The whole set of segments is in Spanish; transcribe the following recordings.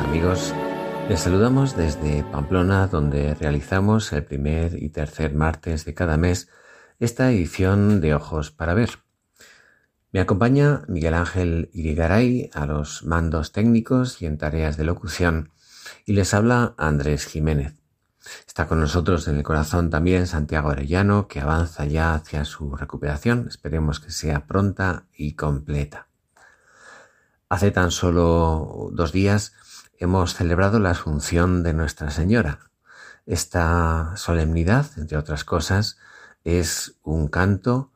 Amigos. Les saludamos desde Pamplona donde realizamos el primer y tercer martes de cada mes esta edición de Ojos para Ver. Me acompaña Miguel Ángel Irigaray a los mandos técnicos y en tareas de locución y les habla Andrés Jiménez. Está con nosotros en el corazón también Santiago Arellano que avanza ya hacia su recuperación. Esperemos que sea pronta y completa. Hace tan solo dos días hemos celebrado la Asunción de Nuestra Señora. Esta solemnidad, entre otras cosas, es un canto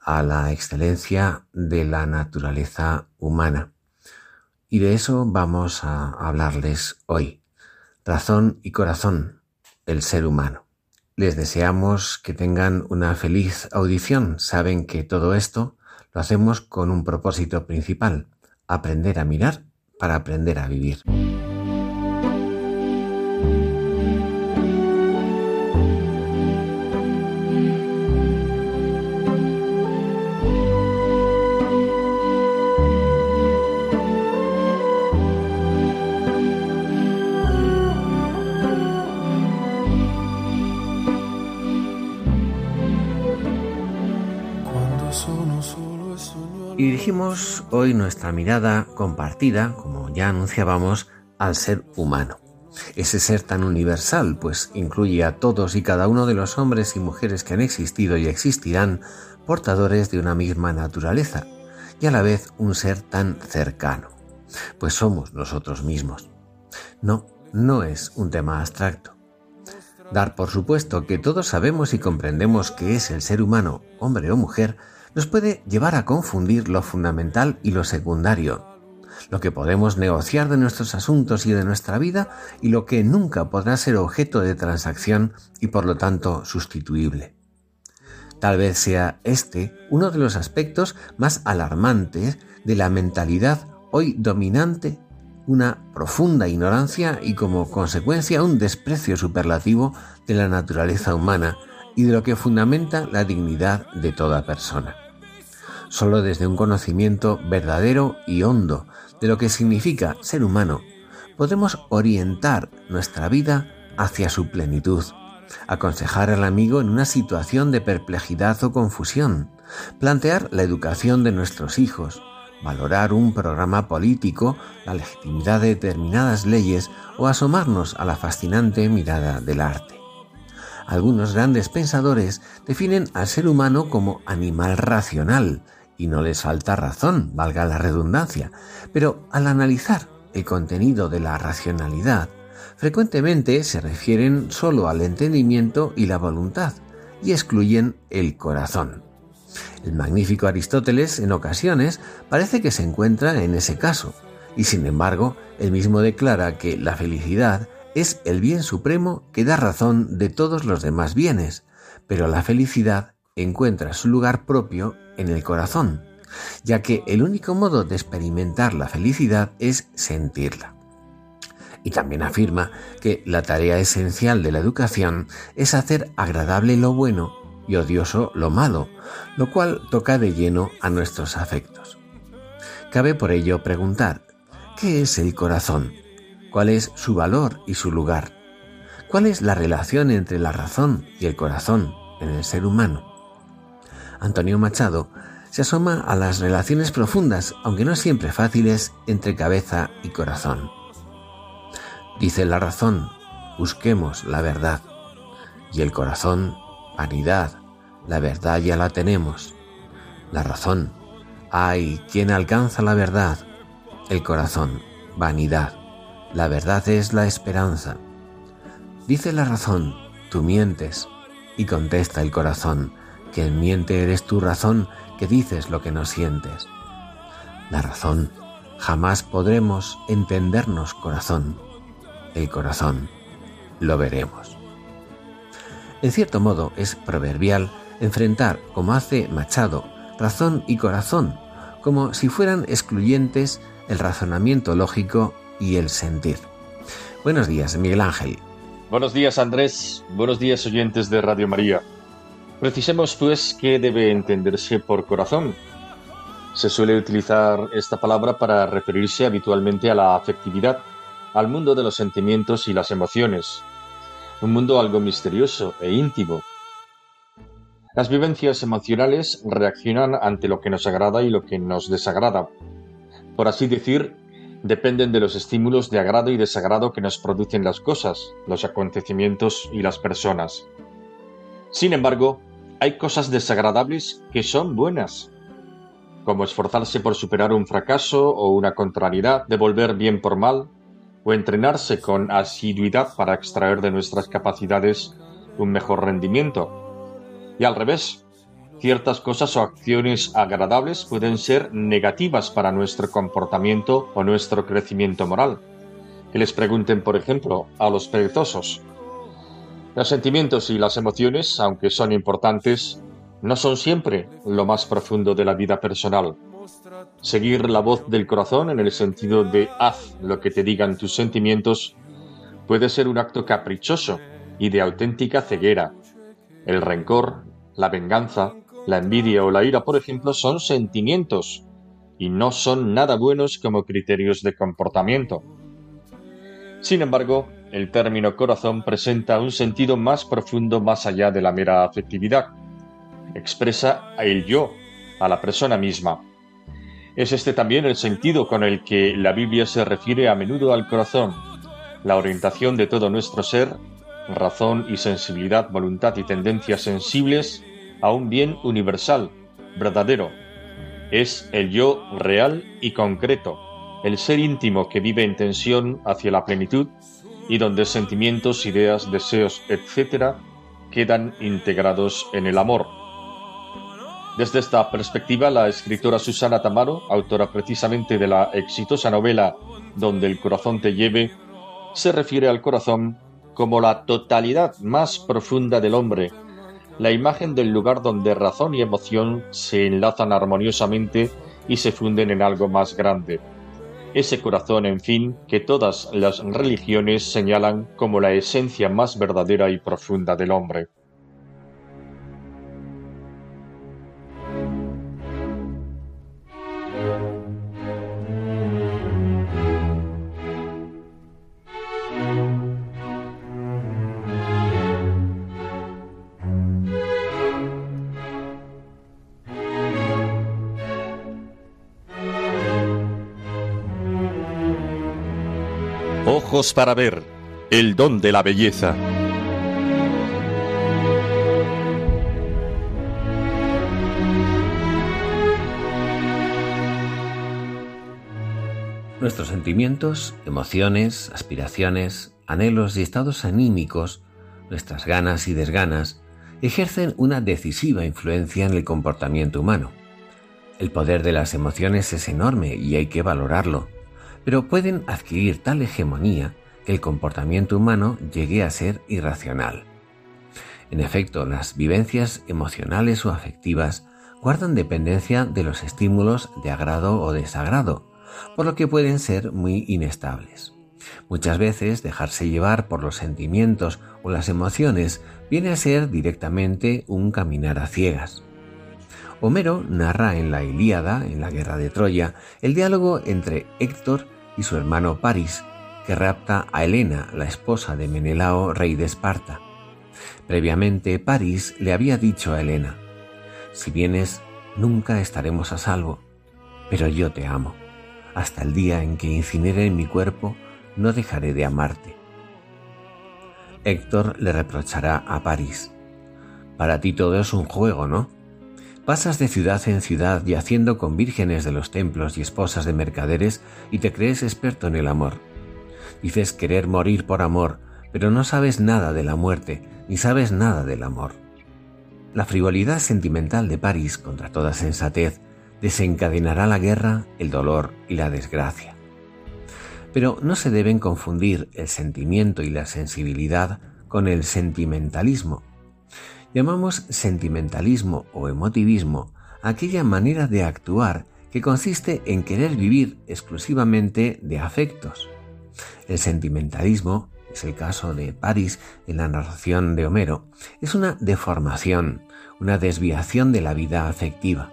a la excelencia de la naturaleza humana. Y de eso vamos a hablarles hoy. Razón y corazón, el ser humano. Les deseamos que tengan una feliz audición. Saben que todo esto lo hacemos con un propósito principal, aprender a mirar para aprender a vivir. Dirigimos hoy nuestra mirada compartida, como ya anunciábamos, al ser humano. Ese ser tan universal, pues incluye a todos y cada uno de los hombres y mujeres que han existido y existirán, portadores de una misma naturaleza, y a la vez un ser tan cercano, pues somos nosotros mismos. No, no es un tema abstracto. Dar por supuesto que todos sabemos y comprendemos que es el ser humano, hombre o mujer, nos puede llevar a confundir lo fundamental y lo secundario, lo que podemos negociar de nuestros asuntos y de nuestra vida y lo que nunca podrá ser objeto de transacción y por lo tanto sustituible. Tal vez sea este uno de los aspectos más alarmantes de la mentalidad hoy dominante, una profunda ignorancia y como consecuencia un desprecio superlativo de la naturaleza humana y de lo que fundamenta la dignidad de toda persona. Solo desde un conocimiento verdadero y hondo de lo que significa ser humano, podemos orientar nuestra vida hacia su plenitud, aconsejar al amigo en una situación de perplejidad o confusión, plantear la educación de nuestros hijos, valorar un programa político, la legitimidad de determinadas leyes o asomarnos a la fascinante mirada del arte. Algunos grandes pensadores definen al ser humano como animal racional, y no les falta razón, valga la redundancia, pero al analizar el contenido de la racionalidad, frecuentemente se refieren solo al entendimiento y la voluntad y excluyen el corazón. El magnífico Aristóteles en ocasiones parece que se encuentra en ese caso, y sin embargo él mismo declara que la felicidad es el bien supremo que da razón de todos los demás bienes, pero la felicidad encuentra su lugar propio en el corazón, ya que el único modo de experimentar la felicidad es sentirla. Y también afirma que la tarea esencial de la educación es hacer agradable lo bueno y odioso lo malo, lo cual toca de lleno a nuestros afectos. Cabe por ello preguntar, ¿qué es el corazón? ¿Cuál es su valor y su lugar? ¿Cuál es la relación entre la razón y el corazón en el ser humano? Antonio Machado se asoma a las relaciones profundas, aunque no siempre fáciles, entre cabeza y corazón. Dice la razón, busquemos la verdad, y el corazón, vanidad, la verdad ya la tenemos. La razón, ay, ¿quién alcanza la verdad? El corazón, vanidad, la verdad es la esperanza. Dice la razón, tú mientes, y contesta el corazón, que miente eres tu razón que dices lo que no sientes. La razón. Jamás podremos entendernos corazón. El corazón lo veremos. En cierto modo es proverbial enfrentar, como hace Machado, razón y corazón, como si fueran excluyentes el razonamiento lógico y el sentir. Buenos días, Miguel Ángel. Buenos días, Andrés. Buenos días, oyentes de Radio María. Precisemos, pues, qué debe entenderse por corazón. Se suele utilizar esta palabra para referirse habitualmente a la afectividad, al mundo de los sentimientos y las emociones, un mundo algo misterioso e íntimo. Las vivencias emocionales reaccionan ante lo que nos agrada y lo que nos desagrada. Por así decir, dependen de los estímulos de agrado y desagrado que nos producen las cosas, los acontecimientos y las personas. Sin embargo, hay cosas desagradables que son buenas, como esforzarse por superar un fracaso o una contrariedad, devolver bien por mal, o entrenarse con asiduidad para extraer de nuestras capacidades un mejor rendimiento. Y al revés, ciertas cosas o acciones agradables pueden ser negativas para nuestro comportamiento o nuestro crecimiento moral. Que les pregunten, por ejemplo, a los perezosos. Los sentimientos y las emociones, aunque son importantes, no son siempre lo más profundo de la vida personal. Seguir la voz del corazón en el sentido de haz lo que te digan tus sentimientos puede ser un acto caprichoso y de auténtica ceguera. El rencor, la venganza, la envidia o la ira, por ejemplo, son sentimientos y no son nada buenos como criterios de comportamiento. Sin embargo, el término corazón presenta un sentido más profundo más allá de la mera afectividad. Expresa el yo, a la persona misma. Es este también el sentido con el que la Biblia se refiere a menudo al corazón, la orientación de todo nuestro ser, razón y sensibilidad, voluntad y tendencias sensibles a un bien universal, verdadero. Es el yo real y concreto, el ser íntimo que vive en tensión hacia la plenitud y donde sentimientos, ideas, deseos, etc., quedan integrados en el amor. Desde esta perspectiva, la escritora Susana Tamaro, autora precisamente de la exitosa novela Donde el corazón te lleve, se refiere al corazón como la totalidad más profunda del hombre, la imagen del lugar donde razón y emoción se enlazan armoniosamente y se funden en algo más grande. Ese corazón, en fin, que todas las religiones señalan como la esencia más verdadera y profunda del hombre. Ojos para ver, el don de la belleza. Nuestros sentimientos, emociones, aspiraciones, anhelos y estados anímicos, nuestras ganas y desganas, ejercen una decisiva influencia en el comportamiento humano. El poder de las emociones es enorme y hay que valorarlo pero pueden adquirir tal hegemonía que el comportamiento humano llegue a ser irracional. En efecto, las vivencias emocionales o afectivas guardan dependencia de los estímulos de agrado o desagrado, por lo que pueden ser muy inestables. Muchas veces dejarse llevar por los sentimientos o las emociones viene a ser directamente un caminar a ciegas. Homero narra en la Ilíada, en la guerra de Troya, el diálogo entre Héctor y su hermano Paris, que rapta a Helena, la esposa de Menelao, rey de Esparta. Previamente, Paris le había dicho a Helena, si vienes, nunca estaremos a salvo, pero yo te amo. Hasta el día en que incinere mi cuerpo, no dejaré de amarte. Héctor le reprochará a París. Para ti todo es un juego, ¿no? Pasas de ciudad en ciudad yaciendo con vírgenes de los templos y esposas de mercaderes y te crees experto en el amor. Dices querer morir por amor, pero no sabes nada de la muerte, ni sabes nada del amor. La frivolidad sentimental de París, contra toda sensatez, desencadenará la guerra, el dolor y la desgracia. Pero no se deben confundir el sentimiento y la sensibilidad con el sentimentalismo. Llamamos sentimentalismo o emotivismo aquella manera de actuar que consiste en querer vivir exclusivamente de afectos. El sentimentalismo, es el caso de París en la narración de Homero, es una deformación, una desviación de la vida afectiva.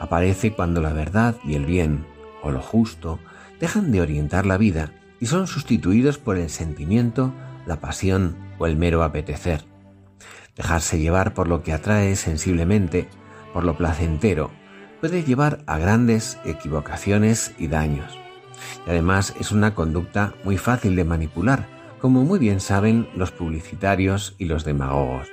Aparece cuando la verdad y el bien, o lo justo, dejan de orientar la vida y son sustituidos por el sentimiento, la pasión o el mero apetecer. Dejarse llevar por lo que atrae sensiblemente, por lo placentero, puede llevar a grandes equivocaciones y daños. Y además es una conducta muy fácil de manipular, como muy bien saben los publicitarios y los demagogos.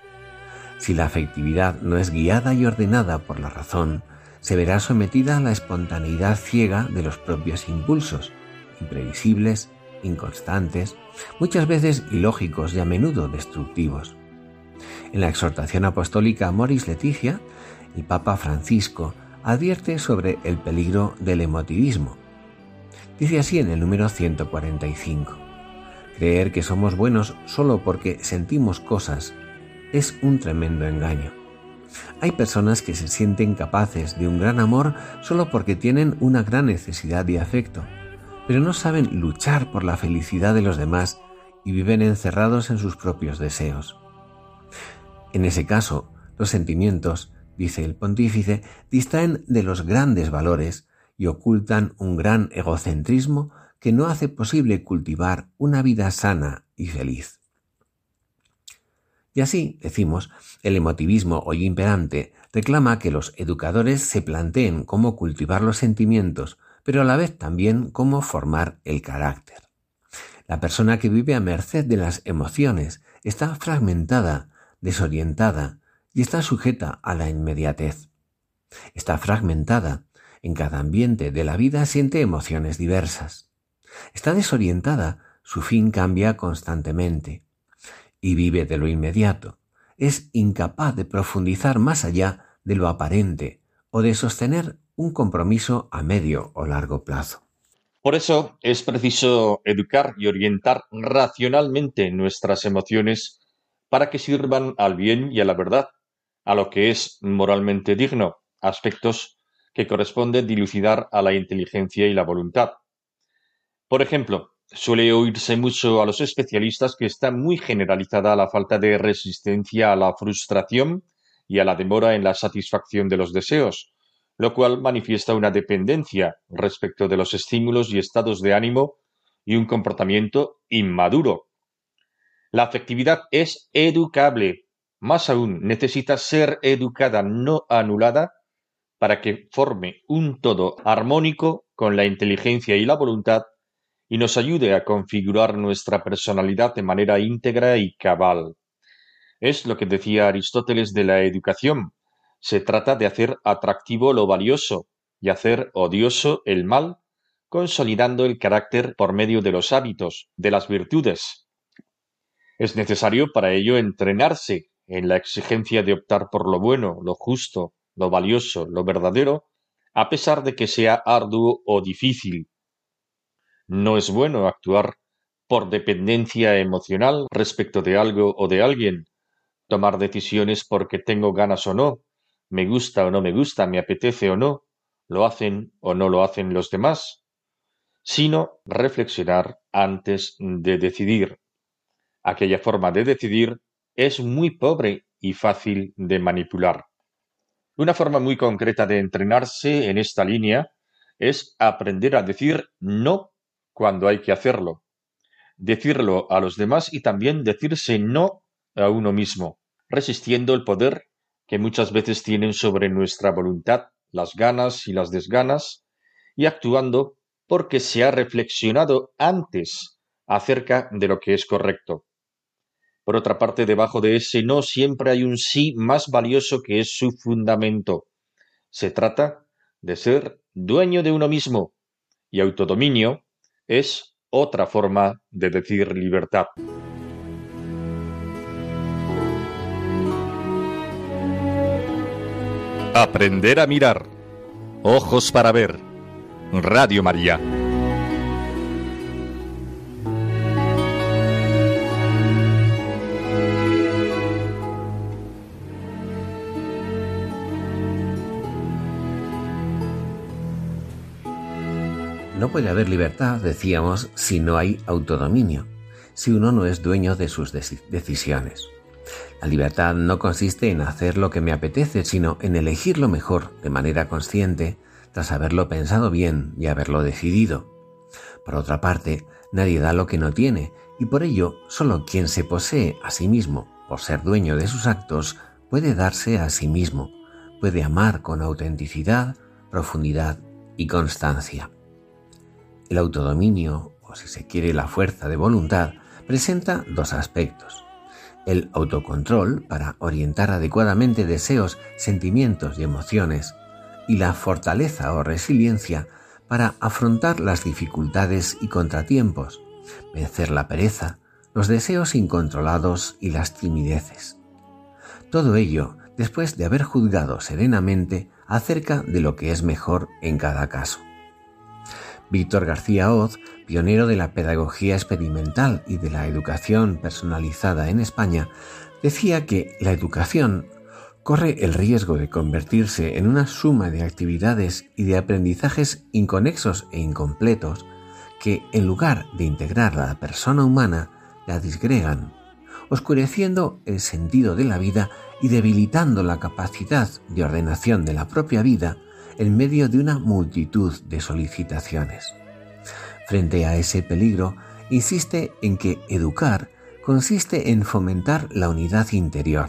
Si la afectividad no es guiada y ordenada por la razón, se verá sometida a la espontaneidad ciega de los propios impulsos, imprevisibles, inconstantes, muchas veces ilógicos y a menudo destructivos. En la exhortación apostólica Moris Leticia, el Papa Francisco advierte sobre el peligro del emotivismo. Dice así en el número 145. Creer que somos buenos solo porque sentimos cosas es un tremendo engaño. Hay personas que se sienten capaces de un gran amor solo porque tienen una gran necesidad de afecto, pero no saben luchar por la felicidad de los demás y viven encerrados en sus propios deseos. En ese caso, los sentimientos, dice el pontífice, distraen de los grandes valores y ocultan un gran egocentrismo que no hace posible cultivar una vida sana y feliz. Y así, decimos, el emotivismo hoy imperante reclama que los educadores se planteen cómo cultivar los sentimientos, pero a la vez también cómo formar el carácter. La persona que vive a merced de las emociones está fragmentada, desorientada y está sujeta a la inmediatez. Está fragmentada, en cada ambiente de la vida siente emociones diversas. Está desorientada, su fin cambia constantemente y vive de lo inmediato. Es incapaz de profundizar más allá de lo aparente o de sostener un compromiso a medio o largo plazo. Por eso es preciso educar y orientar racionalmente nuestras emociones para que sirvan al bien y a la verdad, a lo que es moralmente digno, aspectos que corresponde dilucidar a la inteligencia y la voluntad. Por ejemplo, Suele oírse mucho a los especialistas que está muy generalizada la falta de resistencia a la frustración y a la demora en la satisfacción de los deseos, lo cual manifiesta una dependencia respecto de los estímulos y estados de ánimo y un comportamiento inmaduro. La afectividad es educable, más aún necesita ser educada, no anulada, para que forme un todo armónico con la inteligencia y la voluntad y nos ayude a configurar nuestra personalidad de manera íntegra y cabal. Es lo que decía Aristóteles de la educación. Se trata de hacer atractivo lo valioso y hacer odioso el mal, consolidando el carácter por medio de los hábitos, de las virtudes. Es necesario para ello entrenarse en la exigencia de optar por lo bueno, lo justo, lo valioso, lo verdadero, a pesar de que sea arduo o difícil, no es bueno actuar por dependencia emocional respecto de algo o de alguien, tomar decisiones porque tengo ganas o no, me gusta o no me gusta, me apetece o no, lo hacen o no lo hacen los demás, sino reflexionar antes de decidir. Aquella forma de decidir es muy pobre y fácil de manipular. Una forma muy concreta de entrenarse en esta línea es aprender a decir no cuando hay que hacerlo, decirlo a los demás y también decirse no a uno mismo, resistiendo el poder que muchas veces tienen sobre nuestra voluntad las ganas y las desganas, y actuando porque se ha reflexionado antes acerca de lo que es correcto. Por otra parte, debajo de ese no siempre hay un sí más valioso que es su fundamento. Se trata de ser dueño de uno mismo, y autodominio es otra forma de decir libertad. Aprender a mirar. Ojos para ver. Radio María. No puede haber libertad, decíamos, si no hay autodominio, si uno no es dueño de sus decisiones. La libertad no consiste en hacer lo que me apetece, sino en elegir lo mejor de manera consciente, tras haberlo pensado bien y haberlo decidido. Por otra parte, nadie da lo que no tiene, y por ello solo quien se posee a sí mismo por ser dueño de sus actos puede darse a sí mismo, puede amar con autenticidad, profundidad y constancia. El autodominio, o si se quiere la fuerza de voluntad, presenta dos aspectos. El autocontrol para orientar adecuadamente deseos, sentimientos y emociones, y la fortaleza o resiliencia para afrontar las dificultades y contratiempos, vencer la pereza, los deseos incontrolados y las timideces. Todo ello después de haber juzgado serenamente acerca de lo que es mejor en cada caso. Víctor García Oz, pionero de la pedagogía experimental y de la educación personalizada en España, decía que la educación corre el riesgo de convertirse en una suma de actividades y de aprendizajes inconexos e incompletos que, en lugar de integrar a la persona humana, la disgregan, oscureciendo el sentido de la vida y debilitando la capacidad de ordenación de la propia vida en medio de una multitud de solicitaciones. Frente a ese peligro, insiste en que educar consiste en fomentar la unidad interior,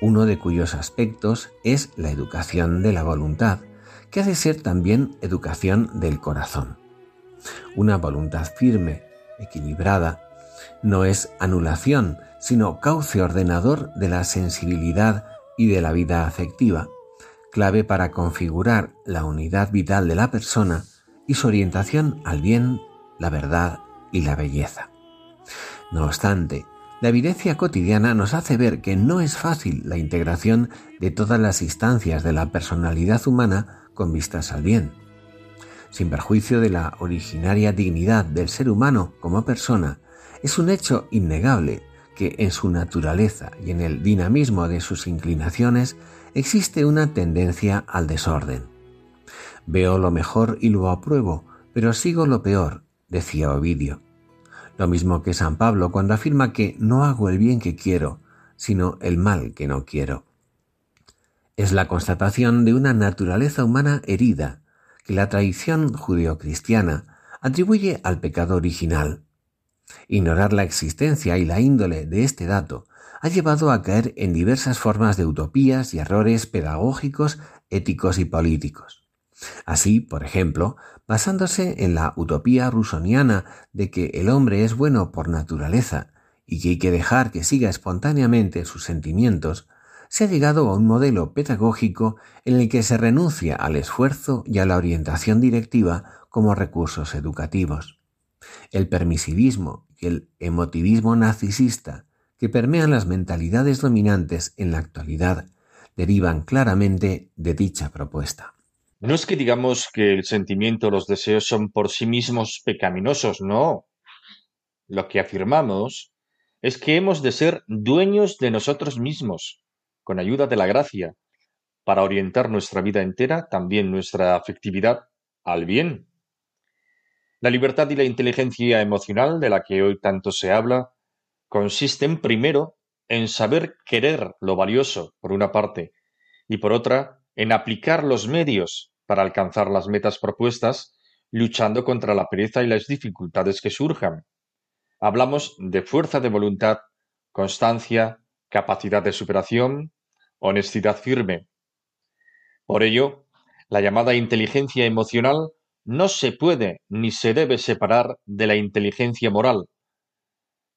uno de cuyos aspectos es la educación de la voluntad, que ha de ser también educación del corazón. Una voluntad firme, equilibrada, no es anulación, sino cauce ordenador de la sensibilidad y de la vida afectiva, clave para configurar la unidad vital de la persona y su orientación al bien, la verdad y la belleza. No obstante, la evidencia cotidiana nos hace ver que no es fácil la integración de todas las instancias de la personalidad humana con vistas al bien. Sin perjuicio de la originaria dignidad del ser humano como persona, es un hecho innegable que en su naturaleza y en el dinamismo de sus inclinaciones existe una tendencia al desorden. Veo lo mejor y lo apruebo, pero sigo lo peor, decía Ovidio. Lo mismo que San Pablo cuando afirma que no hago el bien que quiero, sino el mal que no quiero. Es la constatación de una naturaleza humana herida que la tradición judeocristiana atribuye al pecado original. Ignorar la existencia y la índole de este dato ha llevado a caer en diversas formas de utopías y errores pedagógicos, éticos y políticos. Así, por ejemplo, basándose en la utopía rusoniana de que el hombre es bueno por naturaleza y que hay que dejar que siga espontáneamente sus sentimientos, se ha llegado a un modelo pedagógico en el que se renuncia al esfuerzo y a la orientación directiva como recursos educativos. El permisivismo y el emotivismo narcisista que permean las mentalidades dominantes en la actualidad derivan claramente de dicha propuesta. No es que digamos que el sentimiento los deseos son por sí mismos pecaminosos, no. Lo que afirmamos es que hemos de ser dueños de nosotros mismos, con ayuda de la gracia, para orientar nuestra vida entera, también nuestra afectividad, al bien. La libertad y la inteligencia emocional de la que hoy tanto se habla consisten primero en saber querer lo valioso, por una parte, y por otra, en aplicar los medios para alcanzar las metas propuestas, luchando contra la pereza y las dificultades que surjan. Hablamos de fuerza de voluntad, constancia, capacidad de superación, honestidad firme. Por ello, la llamada inteligencia emocional no se puede ni se debe separar de la inteligencia moral,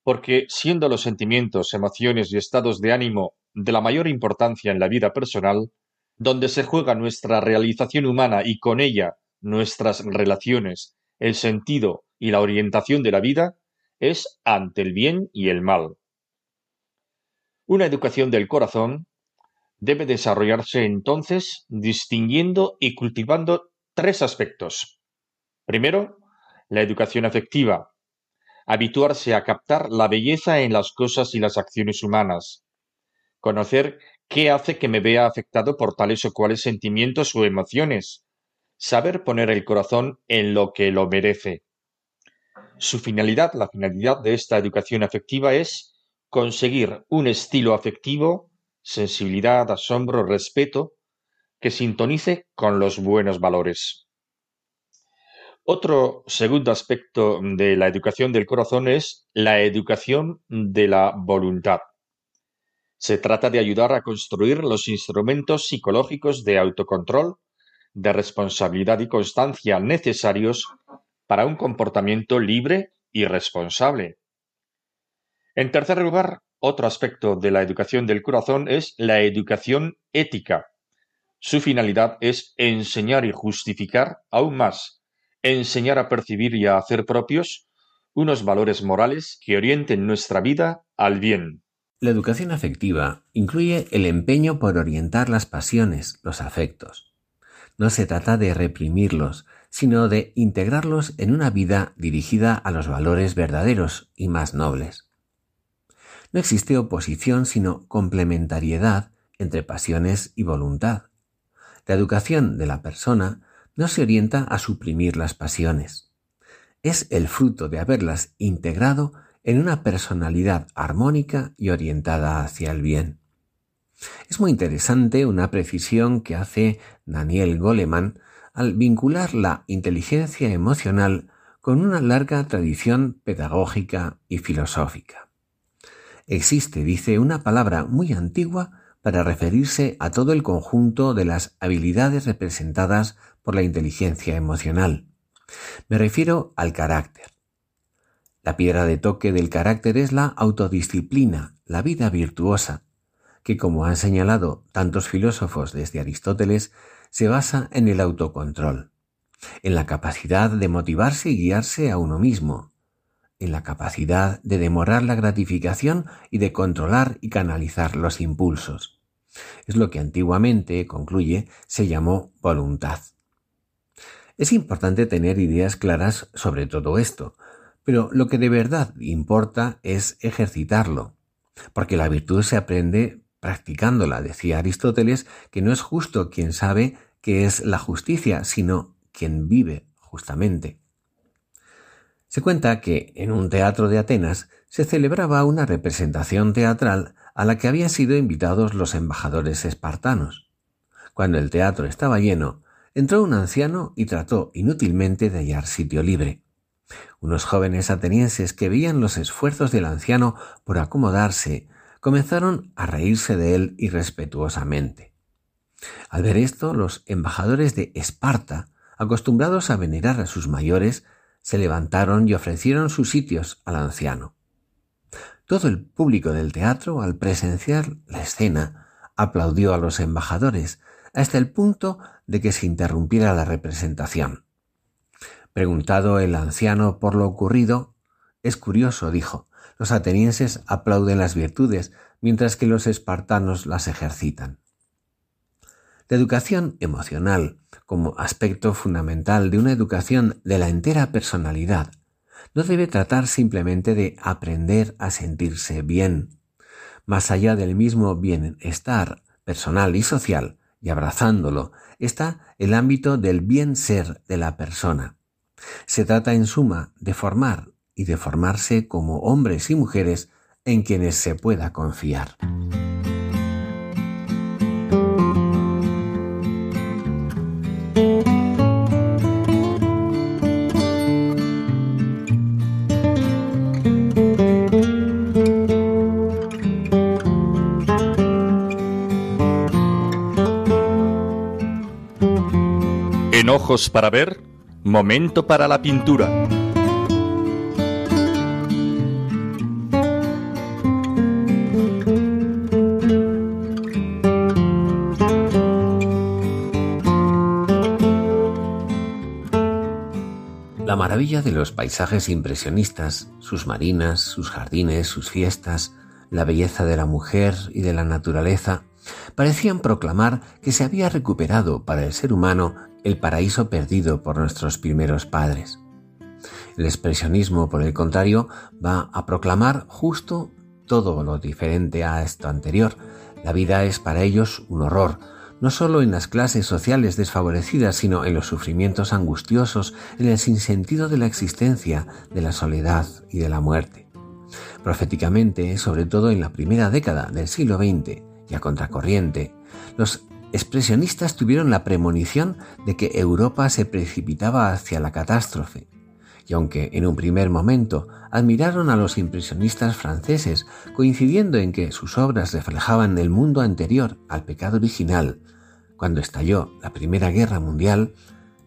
porque siendo los sentimientos, emociones y estados de ánimo de la mayor importancia en la vida personal, donde se juega nuestra realización humana y con ella nuestras relaciones, el sentido y la orientación de la vida, es ante el bien y el mal. Una educación del corazón debe desarrollarse entonces distinguiendo y cultivando tres aspectos. Primero, la educación afectiva, habituarse a captar la belleza en las cosas y las acciones humanas, conocer qué hace que me vea afectado por tales o cuales sentimientos o emociones, saber poner el corazón en lo que lo merece. Su finalidad, la finalidad de esta educación afectiva es conseguir un estilo afectivo, sensibilidad, asombro, respeto, que sintonice con los buenos valores. Otro segundo aspecto de la educación del corazón es la educación de la voluntad. Se trata de ayudar a construir los instrumentos psicológicos de autocontrol, de responsabilidad y constancia necesarios para un comportamiento libre y responsable. En tercer lugar, otro aspecto de la educación del corazón es la educación ética. Su finalidad es enseñar y justificar aún más, enseñar a percibir y a hacer propios unos valores morales que orienten nuestra vida al bien. La educación afectiva incluye el empeño por orientar las pasiones, los afectos. No se trata de reprimirlos, sino de integrarlos en una vida dirigida a los valores verdaderos y más nobles. No existe oposición, sino complementariedad entre pasiones y voluntad. La educación de la persona no se orienta a suprimir las pasiones. Es el fruto de haberlas integrado en una personalidad armónica y orientada hacia el bien. Es muy interesante una precisión que hace Daniel Goleman al vincular la inteligencia emocional con una larga tradición pedagógica y filosófica. Existe, dice, una palabra muy antigua para referirse a todo el conjunto de las habilidades representadas por la inteligencia emocional. Me refiero al carácter. La piedra de toque del carácter es la autodisciplina, la vida virtuosa, que como han señalado tantos filósofos desde Aristóteles, se basa en el autocontrol, en la capacidad de motivarse y guiarse a uno mismo, en la capacidad de demorar la gratificación y de controlar y canalizar los impulsos. Es lo que antiguamente, concluye, se llamó voluntad. Es importante tener ideas claras sobre todo esto, pero lo que de verdad importa es ejercitarlo, porque la virtud se aprende practicándola. Decía Aristóteles que no es justo quien sabe qué es la justicia, sino quien vive justamente. Se cuenta que en un teatro de Atenas se celebraba una representación teatral a la que habían sido invitados los embajadores espartanos. Cuando el teatro estaba lleno, entró un anciano y trató inútilmente de hallar sitio libre. Unos jóvenes atenienses que veían los esfuerzos del anciano por acomodarse comenzaron a reírse de él irrespetuosamente. Al ver esto, los embajadores de Esparta, acostumbrados a venerar a sus mayores, se levantaron y ofrecieron sus sitios al anciano. Todo el público del teatro, al presenciar la escena, aplaudió a los embajadores, hasta el punto de que se interrumpiera la representación. Preguntado el anciano por lo ocurrido, es curioso, dijo, los atenienses aplauden las virtudes, mientras que los espartanos las ejercitan. La educación emocional, como aspecto fundamental de una educación de la entera personalidad, no debe tratar simplemente de aprender a sentirse bien. Más allá del mismo bienestar personal y social, y abrazándolo, está el ámbito del bien ser de la persona, se trata en suma de formar y de formarse como hombres y mujeres en quienes se pueda confiar. Ojos para ver Momento para la pintura. La maravilla de los paisajes impresionistas, sus marinas, sus jardines, sus fiestas, la belleza de la mujer y de la naturaleza, parecían proclamar que se había recuperado para el ser humano el paraíso perdido por nuestros primeros padres. El expresionismo, por el contrario, va a proclamar justo todo lo diferente a esto anterior. La vida es para ellos un horror, no solo en las clases sociales desfavorecidas, sino en los sufrimientos angustiosos, en el sinsentido de la existencia, de la soledad y de la muerte. Proféticamente, sobre todo en la primera década del siglo XX y a contracorriente, los expresionistas tuvieron la premonición de que Europa se precipitaba hacia la catástrofe, y aunque en un primer momento admiraron a los impresionistas franceses, coincidiendo en que sus obras reflejaban el mundo anterior al pecado original, cuando estalló la Primera Guerra Mundial,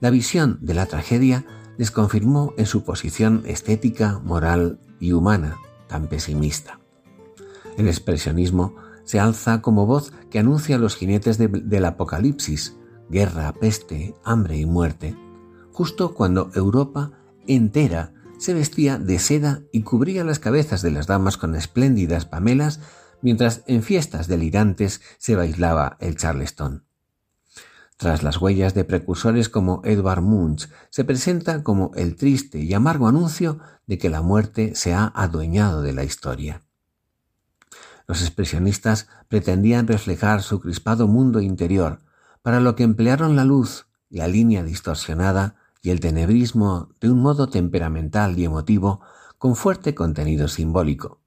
la visión de la tragedia les confirmó en su posición estética, moral y humana tan pesimista. El expresionismo se alza como voz que anuncia a los jinetes del apocalipsis, guerra, peste, hambre y muerte, justo cuando Europa entera se vestía de seda y cubría las cabezas de las damas con espléndidas pamelas, mientras en fiestas delirantes se bailaba el charleston. Tras las huellas de precursores como Edvard Munch, se presenta como el triste y amargo anuncio de que la muerte se ha adueñado de la historia. Los expresionistas pretendían reflejar su crispado mundo interior, para lo que emplearon la luz, la línea distorsionada y el tenebrismo de un modo temperamental y emotivo con fuerte contenido simbólico.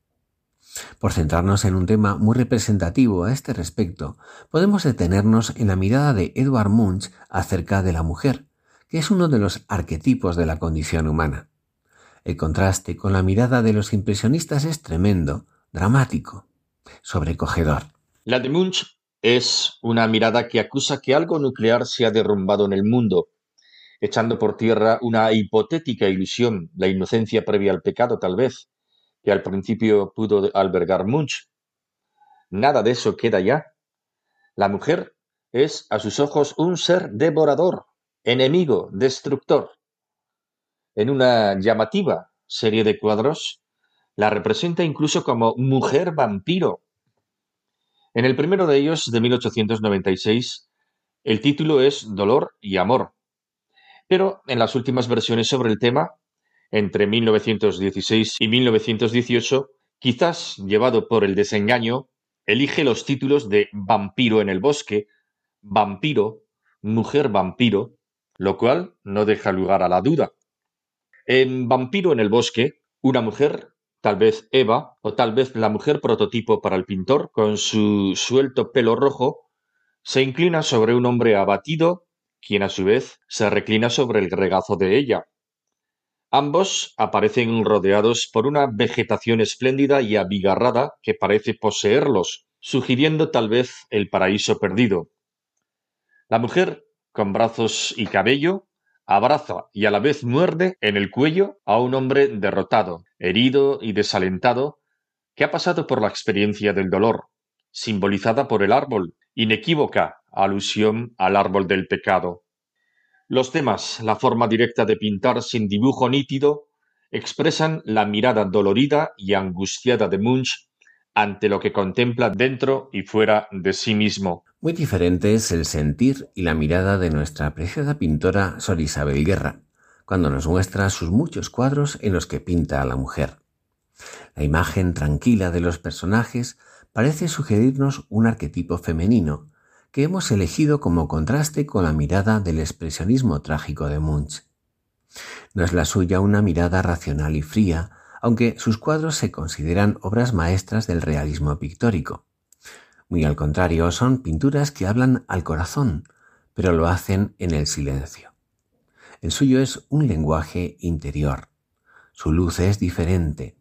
Por centrarnos en un tema muy representativo a este respecto, podemos detenernos en la mirada de Edward Munch acerca de la mujer, que es uno de los arquetipos de la condición humana. El contraste con la mirada de los impresionistas es tremendo, dramático, sobrecogedor. La de Munch es una mirada que acusa que algo nuclear se ha derrumbado en el mundo, echando por tierra una hipotética ilusión, la inocencia previa al pecado tal vez, que al principio pudo albergar Munch. Nada de eso queda ya. La mujer es a sus ojos un ser devorador, enemigo, destructor. En una llamativa serie de cuadros, la representa incluso como mujer vampiro. En el primero de ellos, de 1896, el título es Dolor y Amor. Pero en las últimas versiones sobre el tema, entre 1916 y 1918, quizás llevado por el desengaño, elige los títulos de Vampiro en el bosque, Vampiro, Mujer vampiro, lo cual no deja lugar a la duda. En Vampiro en el bosque, una mujer, tal vez Eva, o tal vez la mujer prototipo para el pintor, con su suelto pelo rojo, se inclina sobre un hombre abatido, quien a su vez se reclina sobre el regazo de ella. Ambos aparecen rodeados por una vegetación espléndida y abigarrada que parece poseerlos, sugiriendo tal vez el paraíso perdido. La mujer, con brazos y cabello, abraza y a la vez muerde en el cuello a un hombre derrotado, herido y desalentado, que ha pasado por la experiencia del dolor, simbolizada por el árbol, inequívoca alusión al árbol del pecado. Los temas, la forma directa de pintar sin dibujo nítido, expresan la mirada dolorida y angustiada de Munch ante lo que contempla dentro y fuera de sí mismo. Muy diferente es el sentir y la mirada de nuestra apreciada pintora Sor Isabel Guerra, cuando nos muestra sus muchos cuadros en los que pinta a la mujer. La imagen tranquila de los personajes parece sugerirnos un arquetipo femenino, que hemos elegido como contraste con la mirada del expresionismo trágico de Munch. No es la suya una mirada racional y fría, aunque sus cuadros se consideran obras maestras del realismo pictórico. Muy al contrario, son pinturas que hablan al corazón, pero lo hacen en el silencio. El suyo es un lenguaje interior. Su luz es diferente,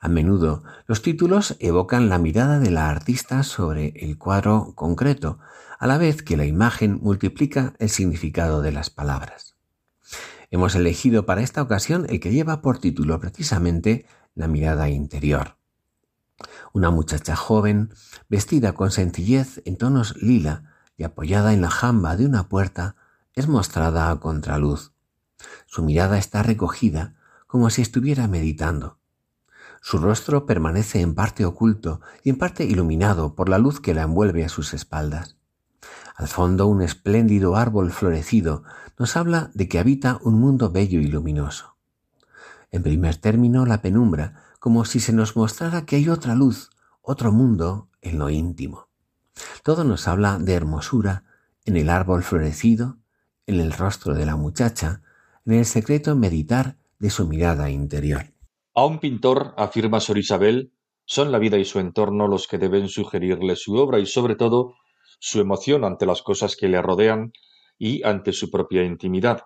a menudo los títulos evocan la mirada de la artista sobre el cuadro concreto, a la vez que la imagen multiplica el significado de las palabras. Hemos elegido para esta ocasión el que lleva por título precisamente La mirada interior. Una muchacha joven, vestida con sencillez en tonos lila y apoyada en la jamba de una puerta, es mostrada a contraluz. Su mirada está recogida como si estuviera meditando. Su rostro permanece en parte oculto y en parte iluminado por la luz que la envuelve a sus espaldas. Al fondo un espléndido árbol florecido nos habla de que habita un mundo bello y luminoso. En primer término, la penumbra, como si se nos mostrara que hay otra luz, otro mundo en lo íntimo. Todo nos habla de hermosura en el árbol florecido, en el rostro de la muchacha, en el secreto meditar de su mirada interior. A un pintor, afirma Sor Isabel, son la vida y su entorno los que deben sugerirle su obra y sobre todo su emoción ante las cosas que le rodean y ante su propia intimidad.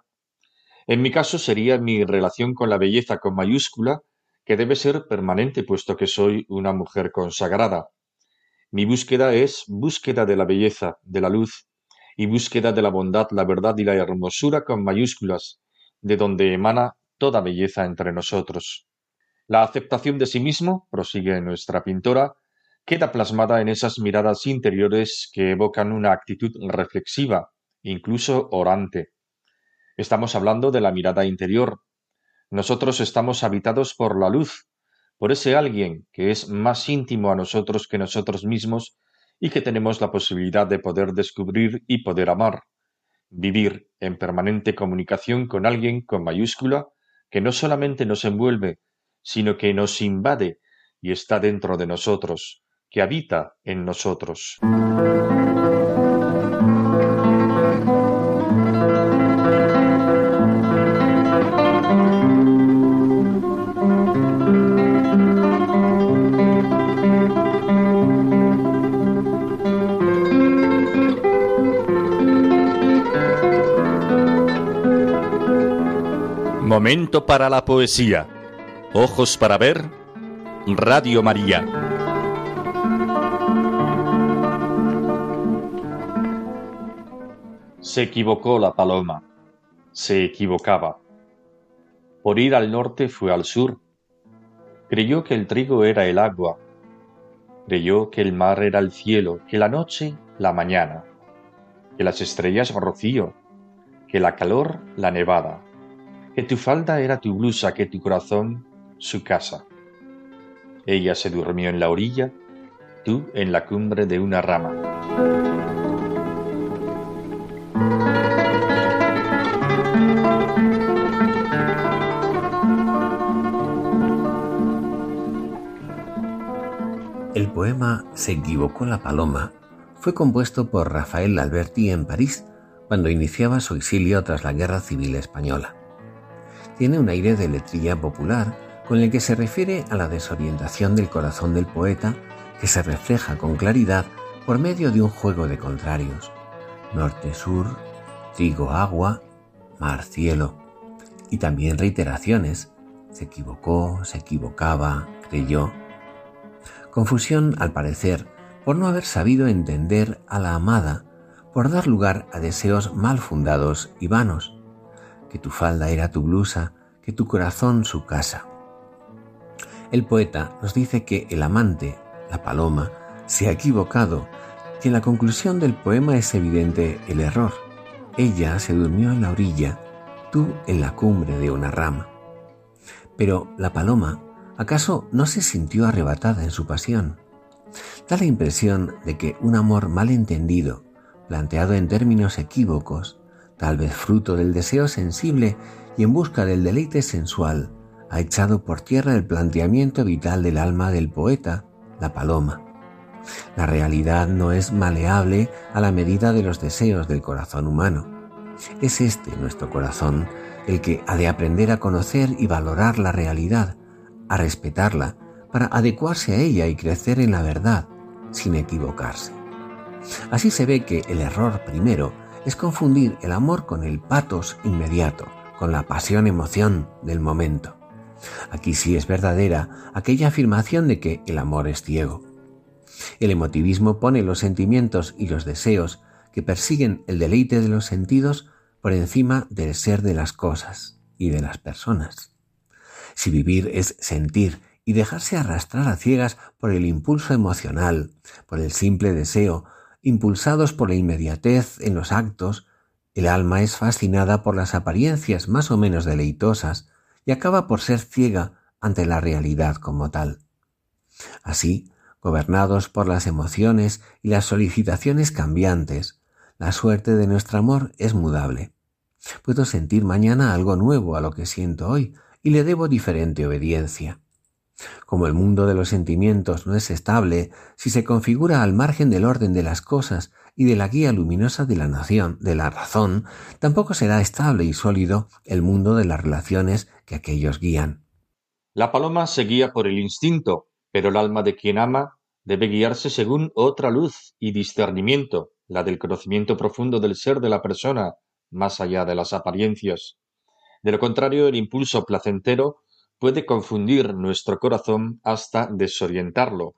En mi caso sería mi relación con la belleza con mayúscula, que debe ser permanente puesto que soy una mujer consagrada. Mi búsqueda es búsqueda de la belleza, de la luz, y búsqueda de la bondad, la verdad y la hermosura con mayúsculas, de donde emana toda belleza entre nosotros. La aceptación de sí mismo, prosigue nuestra pintora, queda plasmada en esas miradas interiores que evocan una actitud reflexiva, incluso orante. Estamos hablando de la mirada interior. Nosotros estamos habitados por la luz, por ese alguien que es más íntimo a nosotros que nosotros mismos y que tenemos la posibilidad de poder descubrir y poder amar. Vivir en permanente comunicación con alguien con mayúscula que no solamente nos envuelve, sino que nos invade y está dentro de nosotros, que habita en nosotros. Momento para la poesía. Ojos para ver. Radio María. Se equivocó la paloma. Se equivocaba. Por ir al norte fue al sur. Creyó que el trigo era el agua. Creyó que el mar era el cielo, que la noche la mañana, que las estrellas rocío, que la calor la nevada, que tu falda era tu blusa, que tu corazón su casa. Ella se durmió en la orilla, tú en la cumbre de una rama. El poema Se equivocó la paloma fue compuesto por Rafael Alberti en París cuando iniciaba su exilio tras la Guerra Civil Española. Tiene un aire de letrilla popular con el que se refiere a la desorientación del corazón del poeta que se refleja con claridad por medio de un juego de contrarios, norte-sur, trigo-agua, mar-cielo, y también reiteraciones, se equivocó, se equivocaba, creyó. Confusión, al parecer, por no haber sabido entender a la amada, por dar lugar a deseos mal fundados y vanos, que tu falda era tu blusa, que tu corazón su casa. El poeta nos dice que el amante, la paloma, se ha equivocado y en la conclusión del poema es evidente el error. Ella se durmió en la orilla, tú en la cumbre de una rama. Pero la paloma, ¿acaso no se sintió arrebatada en su pasión? Da la impresión de que un amor mal entendido, planteado en términos equívocos, tal vez fruto del deseo sensible y en busca del deleite sensual, ha echado por tierra el planteamiento vital del alma del poeta, la paloma. La realidad no es maleable a la medida de los deseos del corazón humano. Es este nuestro corazón el que ha de aprender a conocer y valorar la realidad, a respetarla, para adecuarse a ella y crecer en la verdad, sin equivocarse. Así se ve que el error primero es confundir el amor con el patos inmediato, con la pasión emoción del momento. Aquí sí es verdadera aquella afirmación de que el amor es ciego. El emotivismo pone los sentimientos y los deseos que persiguen el deleite de los sentidos por encima del ser de las cosas y de las personas. Si vivir es sentir y dejarse arrastrar a ciegas por el impulso emocional, por el simple deseo, impulsados por la inmediatez en los actos, el alma es fascinada por las apariencias más o menos deleitosas y acaba por ser ciega ante la realidad como tal. Así, gobernados por las emociones y las solicitaciones cambiantes, la suerte de nuestro amor es mudable. Puedo sentir mañana algo nuevo a lo que siento hoy y le debo diferente obediencia. Como el mundo de los sentimientos no es estable si se configura al margen del orden de las cosas y de la guía luminosa de la nación, de la razón, tampoco será estable y sólido el mundo de las relaciones que aquellos guían. La paloma se guía por el instinto, pero el alma de quien ama debe guiarse según otra luz y discernimiento, la del conocimiento profundo del ser de la persona, más allá de las apariencias. De lo contrario, el impulso placentero puede confundir nuestro corazón hasta desorientarlo.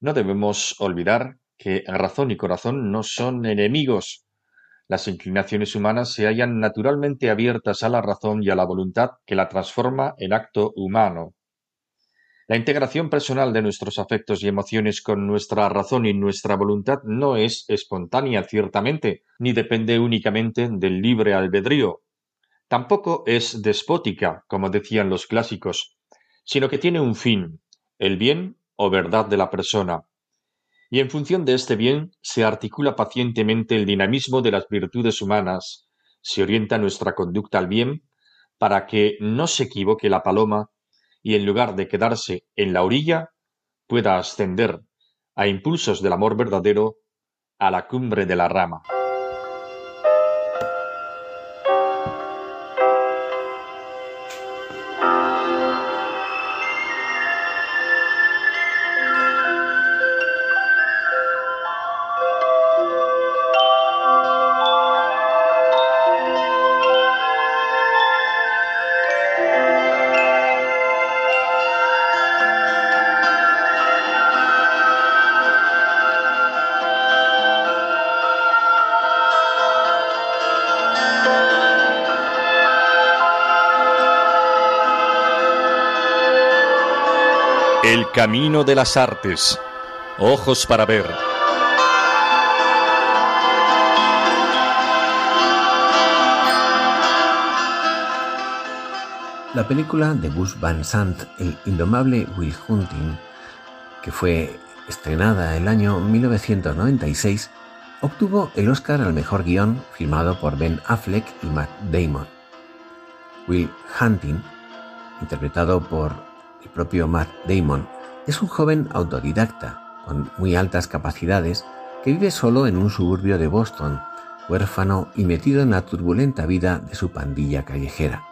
No debemos olvidar que razón y corazón no son enemigos. Las inclinaciones humanas se hallan naturalmente abiertas a la razón y a la voluntad que la transforma en acto humano. La integración personal de nuestros afectos y emociones con nuestra razón y nuestra voluntad no es espontánea, ciertamente, ni depende únicamente del libre albedrío. Tampoco es despótica, como decían los clásicos, sino que tiene un fin, el bien o verdad de la persona. Y en función de este bien se articula pacientemente el dinamismo de las virtudes humanas, se orienta nuestra conducta al bien, para que no se equivoque la paloma y en lugar de quedarse en la orilla, pueda ascender, a impulsos del amor verdadero, a la cumbre de la rama. Camino de las artes. Ojos para ver. La película de Gus Van Sant, El indomable Will Hunting, que fue estrenada el año 1996, obtuvo el Oscar al mejor guion firmado por Ben Affleck y Matt Damon. Will Hunting, interpretado por el propio Matt Damon, es un joven autodidacta con muy altas capacidades que vive solo en un suburbio de Boston, huérfano y metido en la turbulenta vida de su pandilla callejera.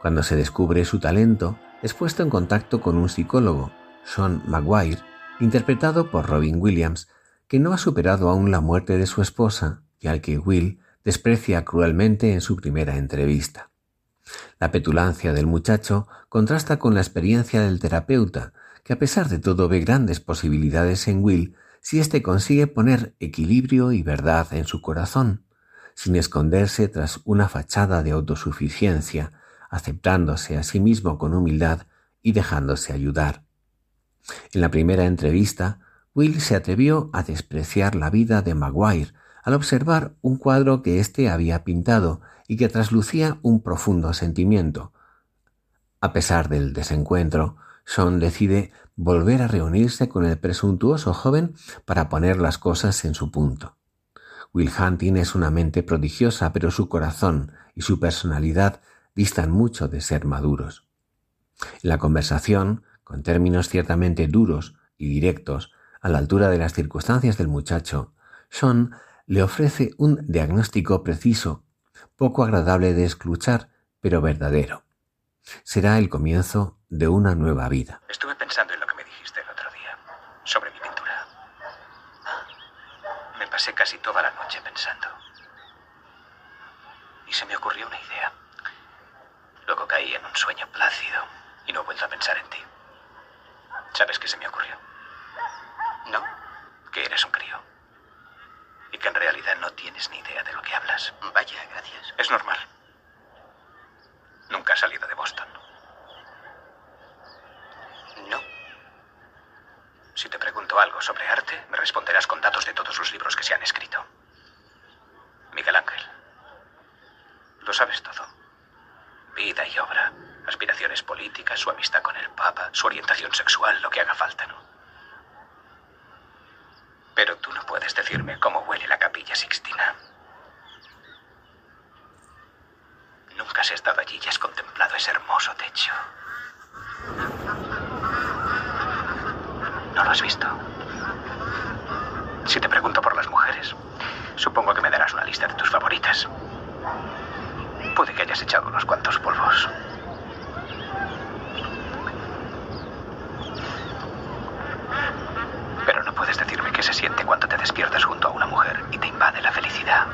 Cuando se descubre su talento, es puesto en contacto con un psicólogo, Sean Maguire, interpretado por Robin Williams, que no ha superado aún la muerte de su esposa y al que Will desprecia cruelmente en su primera entrevista. La petulancia del muchacho contrasta con la experiencia del terapeuta, que a pesar de todo ve grandes posibilidades en Will si éste consigue poner equilibrio y verdad en su corazón, sin esconderse tras una fachada de autosuficiencia, aceptándose a sí mismo con humildad y dejándose ayudar. En la primera entrevista, Will se atrevió a despreciar la vida de Maguire al observar un cuadro que éste había pintado y que traslucía un profundo sentimiento. A pesar del desencuentro, Sean decide volver a reunirse con el presuntuoso joven para poner las cosas en su punto. Will Hunting es una mente prodigiosa, pero su corazón y su personalidad distan mucho de ser maduros. En la conversación, con términos ciertamente duros y directos, a la altura de las circunstancias del muchacho, Sean le ofrece un diagnóstico preciso poco agradable de escuchar, pero verdadero. Será el comienzo de una nueva vida. Estuve pensando en lo que me dijiste el otro día, sobre mi pintura. Me pasé casi toda la noche pensando. Y se me ocurrió una idea. Luego caí en un sueño plácido y no he vuelto a pensar en ti. ¿Sabes qué se me ocurrió? ¿No? Que eres un crío que en realidad no tienes ni idea de lo que hablas. Vaya, gracias. Es normal. Nunca has salido de Boston. No. Si te pregunto algo sobre arte, me responderás con datos de todos los libros que se han escrito. Miguel Ángel. Lo sabes todo. Vida y obra. Aspiraciones políticas, su amistad con el Papa, su orientación sexual, lo que haga falta, ¿no? Pero tú no puedes decirme cómo huele la capilla Sixtina. Nunca has estado allí y has contemplado ese hermoso techo. ¿No lo has visto? Si te pregunto por las mujeres, supongo que me darás una lista de tus favoritas. Puede que hayas echado unos cuantos polvos. Pero no puedes decirme qué se siente cuando te despiertas junto a una mujer y te invade la felicidad.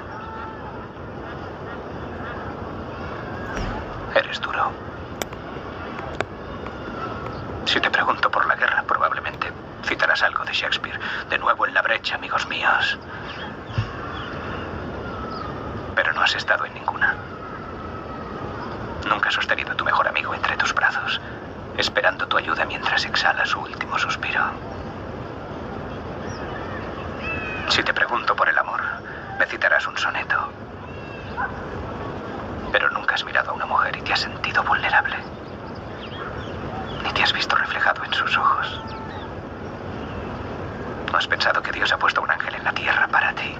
Eres duro. Si te pregunto por la guerra, probablemente citarás algo de Shakespeare. De nuevo en la brecha, amigos míos. Pero no has estado en ninguna. Nunca has sostenido a tu mejor amigo entre tus brazos, esperando tu ayuda mientras exhala su último suspiro. Si te pregunto por el amor, me citarás un soneto. Pero nunca has mirado a una mujer y te has sentido vulnerable. Ni te has visto reflejado en sus ojos. No has pensado que Dios ha puesto un ángel en la tierra para ti.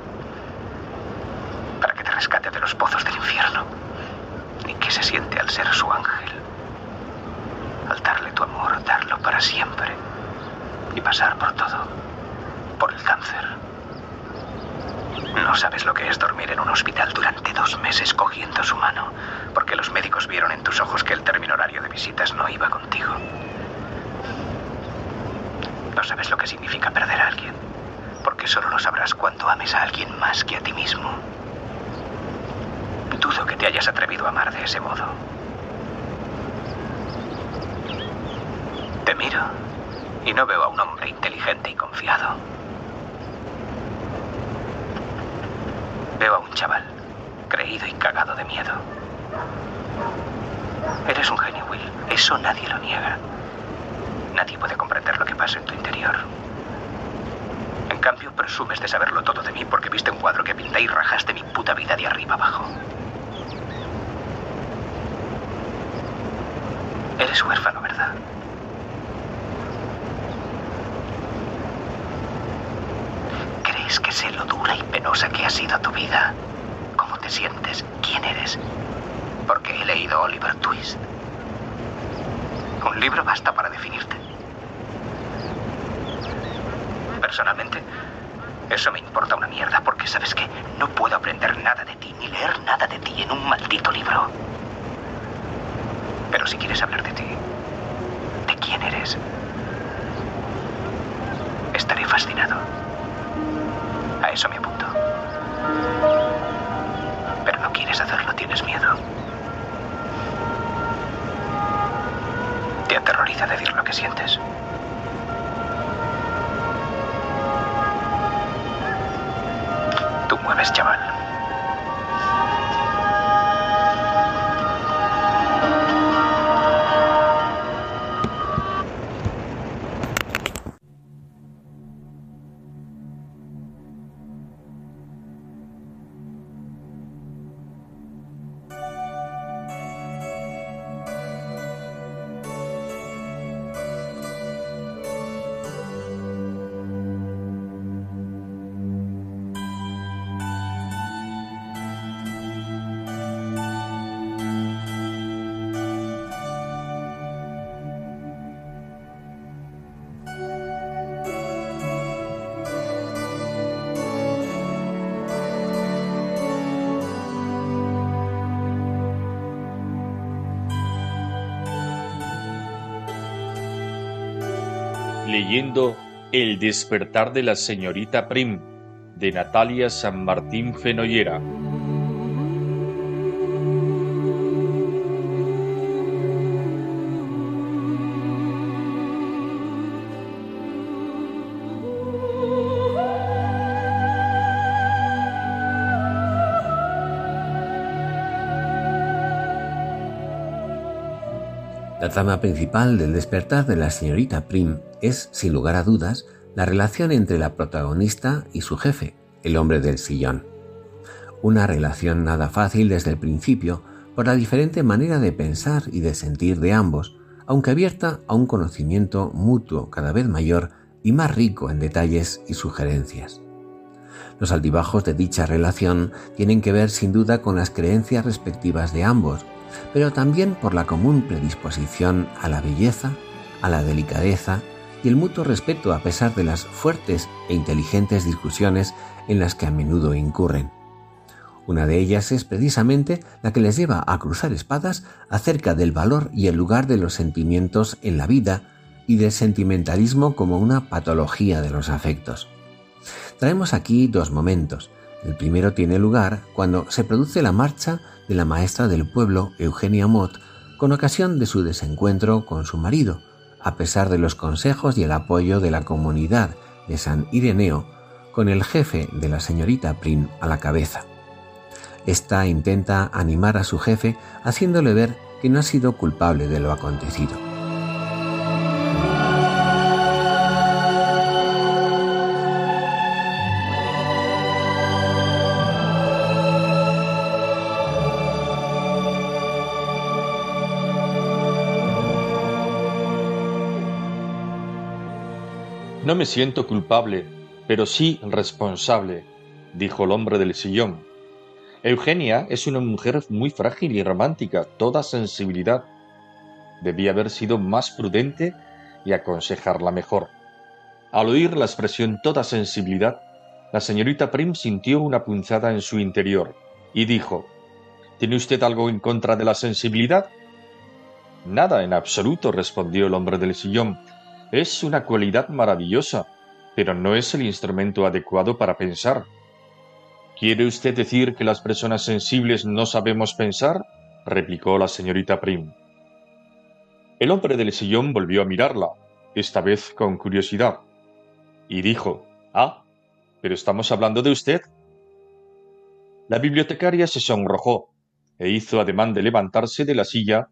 Para que te rescate de los pozos del infierno. Ni qué se siente al ser su ángel. Al darle tu amor, darlo para siempre. Y pasar por todo. Por el cáncer. No sabes lo que es dormir en un hospital durante dos meses cogiendo su mano, porque los médicos vieron en tus ojos que el término horario de visitas no iba contigo. No sabes lo que significa perder a alguien, porque solo lo sabrás cuando ames a alguien más que a ti mismo. Dudo que te hayas atrevido a amar de ese modo. Te miro y no veo a un hombre inteligente y confiado. Veo a un chaval, creído y cagado de miedo. Eres un genio, Will. Eso nadie lo niega. Nadie puede comprender lo que pasa en tu interior. En cambio, presumes de saberlo todo de mí porque viste un cuadro que pinté y rajaste mi puta vida de arriba abajo. Eres huérfano, ¿verdad? ¿Crees que sé lo dura y penosa que ha sido tu vida? ¿Cómo te sientes? ¿Quién eres? Porque he leído Oliver Twist. Un libro basta para definirte. Personalmente, eso me importa una mierda porque sabes que no puedo aprender nada de ti ni leer nada de ti en un maldito libro. Pero si quieres hablar de ti, de quién eres, estaré fascinado. Tienes miedo. Te aterroriza decir lo que sientes. El despertar de la señorita Prim de Natalia San Martín Fenollera. La trama principal del despertar de la señorita Prim es, sin lugar a dudas, la relación entre la protagonista y su jefe, el hombre del sillón. Una relación nada fácil desde el principio, por la diferente manera de pensar y de sentir de ambos, aunque abierta a un conocimiento mutuo cada vez mayor y más rico en detalles y sugerencias. Los altibajos de dicha relación tienen que ver sin duda con las creencias respectivas de ambos, pero también por la común predisposición a la belleza, a la delicadeza y el mutuo respeto a pesar de las fuertes e inteligentes discusiones en las que a menudo incurren. Una de ellas es precisamente la que les lleva a cruzar espadas acerca del valor y el lugar de los sentimientos en la vida y del sentimentalismo como una patología de los afectos. Traemos aquí dos momentos. El primero tiene lugar cuando se produce la marcha de la maestra del pueblo, Eugenia Mott, con ocasión de su desencuentro con su marido, a pesar de los consejos y el apoyo de la comunidad de San Ireneo, con el jefe de la señorita Prim a la cabeza. Esta intenta animar a su jefe haciéndole ver que no ha sido culpable de lo acontecido. No me siento culpable, pero sí responsable, dijo el hombre del sillón. Eugenia es una mujer muy frágil y romántica, toda sensibilidad. Debía haber sido más prudente y aconsejarla mejor. Al oír la expresión toda sensibilidad, la señorita Prim sintió una punzada en su interior y dijo ¿Tiene usted algo en contra de la sensibilidad? Nada en absoluto, respondió el hombre del sillón. Es una cualidad maravillosa, pero no es el instrumento adecuado para pensar. ¿Quiere usted decir que las personas sensibles no sabemos pensar? replicó la señorita Prim. El hombre del sillón volvió a mirarla, esta vez con curiosidad, y dijo, Ah, pero estamos hablando de usted. La bibliotecaria se sonrojó e hizo ademán de levantarse de la silla,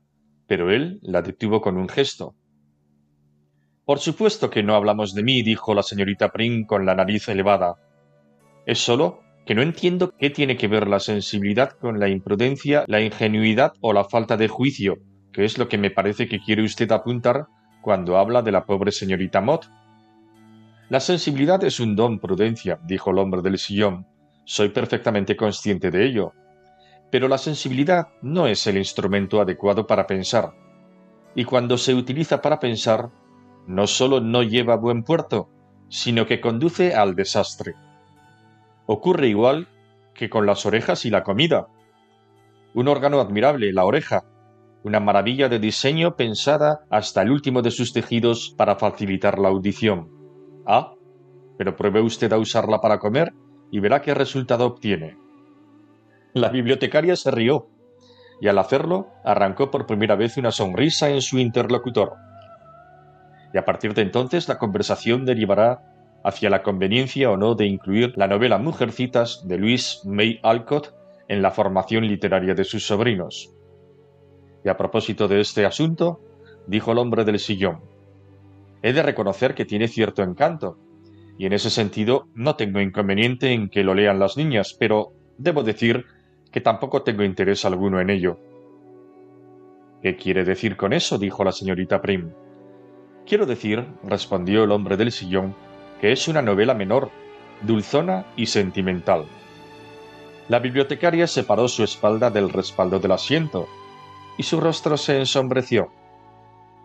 pero él la detuvo con un gesto. Por supuesto que no hablamos de mí, dijo la señorita Prim con la nariz elevada. Es solo que no entiendo qué tiene que ver la sensibilidad con la imprudencia, la ingenuidad o la falta de juicio, que es lo que me parece que quiere usted apuntar cuando habla de la pobre señorita Mott. La sensibilidad es un don, prudencia, dijo el hombre del sillón. Soy perfectamente consciente de ello. Pero la sensibilidad no es el instrumento adecuado para pensar. Y cuando se utiliza para pensar, no solo no lleva buen puerto, sino que conduce al desastre. Ocurre igual que con las orejas y la comida. Un órgano admirable, la oreja, una maravilla de diseño pensada hasta el último de sus tejidos para facilitar la audición. Ah, pero pruebe usted a usarla para comer y verá qué resultado obtiene. La bibliotecaria se rió y al hacerlo arrancó por primera vez una sonrisa en su interlocutor y a partir de entonces la conversación derivará hacia la conveniencia o no de incluir la novela Mujercitas de Louis May Alcott en la formación literaria de sus sobrinos. Y a propósito de este asunto, dijo el hombre del sillón, he de reconocer que tiene cierto encanto, y en ese sentido no tengo inconveniente en que lo lean las niñas, pero debo decir que tampoco tengo interés alguno en ello. ¿Qué quiere decir con eso? dijo la señorita Prim. Quiero decir, respondió el hombre del sillón, que es una novela menor, dulzona y sentimental. La bibliotecaria separó su espalda del respaldo del asiento, y su rostro se ensombreció.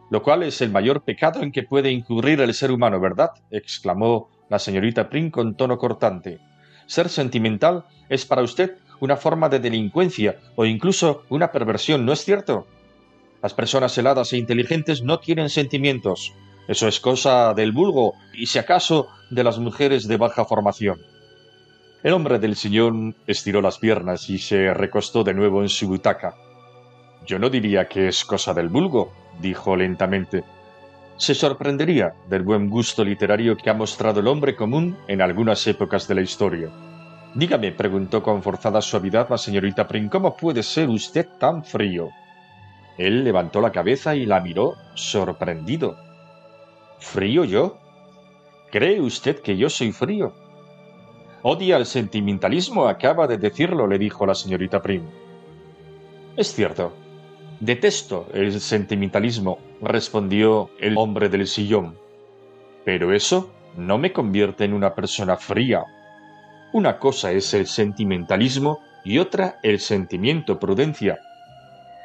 Lo cual es el mayor pecado en que puede incurrir el ser humano, ¿verdad? exclamó la señorita Prim con tono cortante. Ser sentimental es para usted una forma de delincuencia o incluso una perversión, ¿no es cierto? Las personas heladas e inteligentes no tienen sentimientos. Eso es cosa del vulgo y si acaso de las mujeres de baja formación. El hombre del sillón estiró las piernas y se recostó de nuevo en su butaca. Yo no diría que es cosa del vulgo, dijo lentamente. Se sorprendería del buen gusto literario que ha mostrado el hombre común en algunas épocas de la historia. Dígame, preguntó con forzada suavidad la señorita Prim, ¿cómo puede ser usted tan frío? Él levantó la cabeza y la miró sorprendido. ¿Frío yo? ¿Cree usted que yo soy frío? Odia el sentimentalismo, acaba de decirlo, le dijo la señorita Prim. Es cierto. Detesto el sentimentalismo, respondió el hombre del sillón. Pero eso no me convierte en una persona fría. Una cosa es el sentimentalismo y otra el sentimiento prudencia.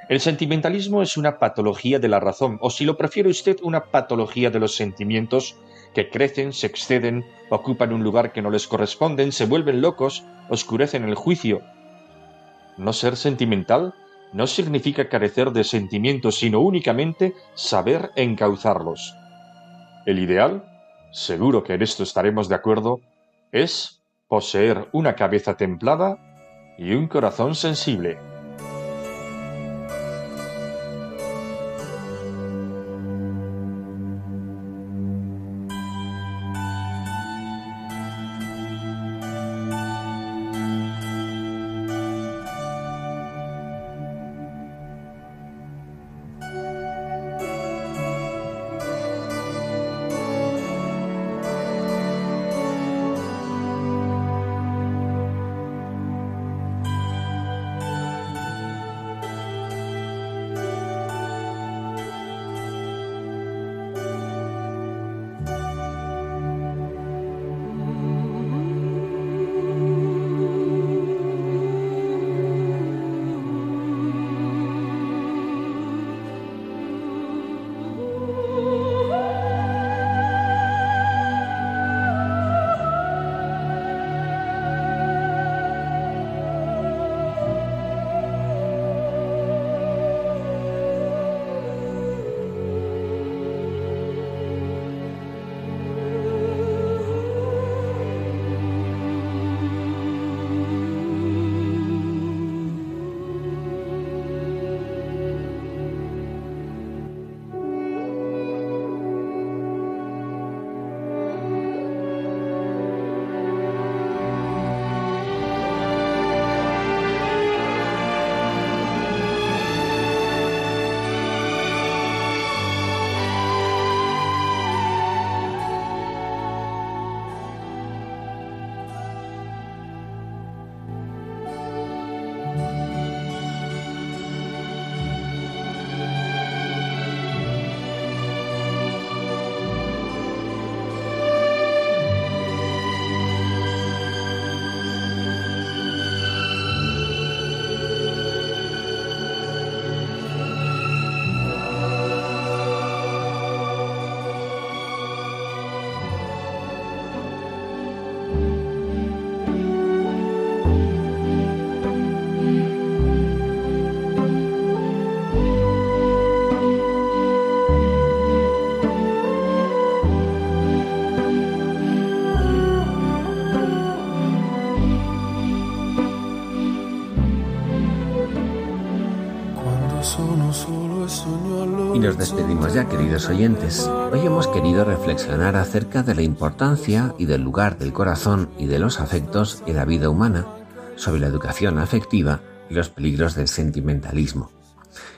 El sentimentalismo es una patología de la razón, o si lo prefiere usted, una patología de los sentimientos que crecen, se exceden, ocupan un lugar que no les corresponde, se vuelven locos, oscurecen el juicio. No ser sentimental no significa carecer de sentimientos, sino únicamente saber encauzarlos. El ideal, seguro que en esto estaremos de acuerdo, es poseer una cabeza templada y un corazón sensible. Nos despedimos ya, queridos oyentes. Hoy hemos querido reflexionar acerca de la importancia y del lugar del corazón y de los afectos en la vida humana, sobre la educación afectiva y los peligros del sentimentalismo.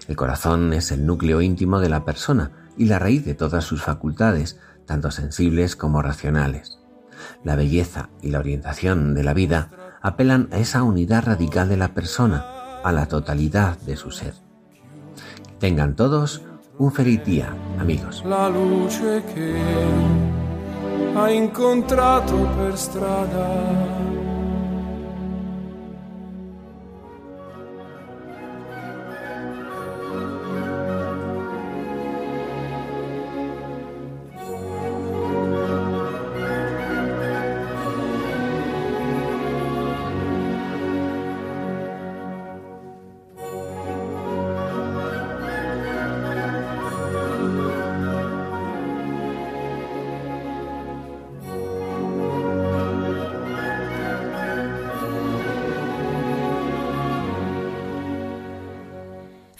El corazón es el núcleo íntimo de la persona y la raíz de todas sus facultades, tanto sensibles como racionales. La belleza y la orientación de la vida apelan a esa unidad radical de la persona, a la totalidad de su ser. Tengan todos un feliz día, amigos. La luce che ha incontrato per strada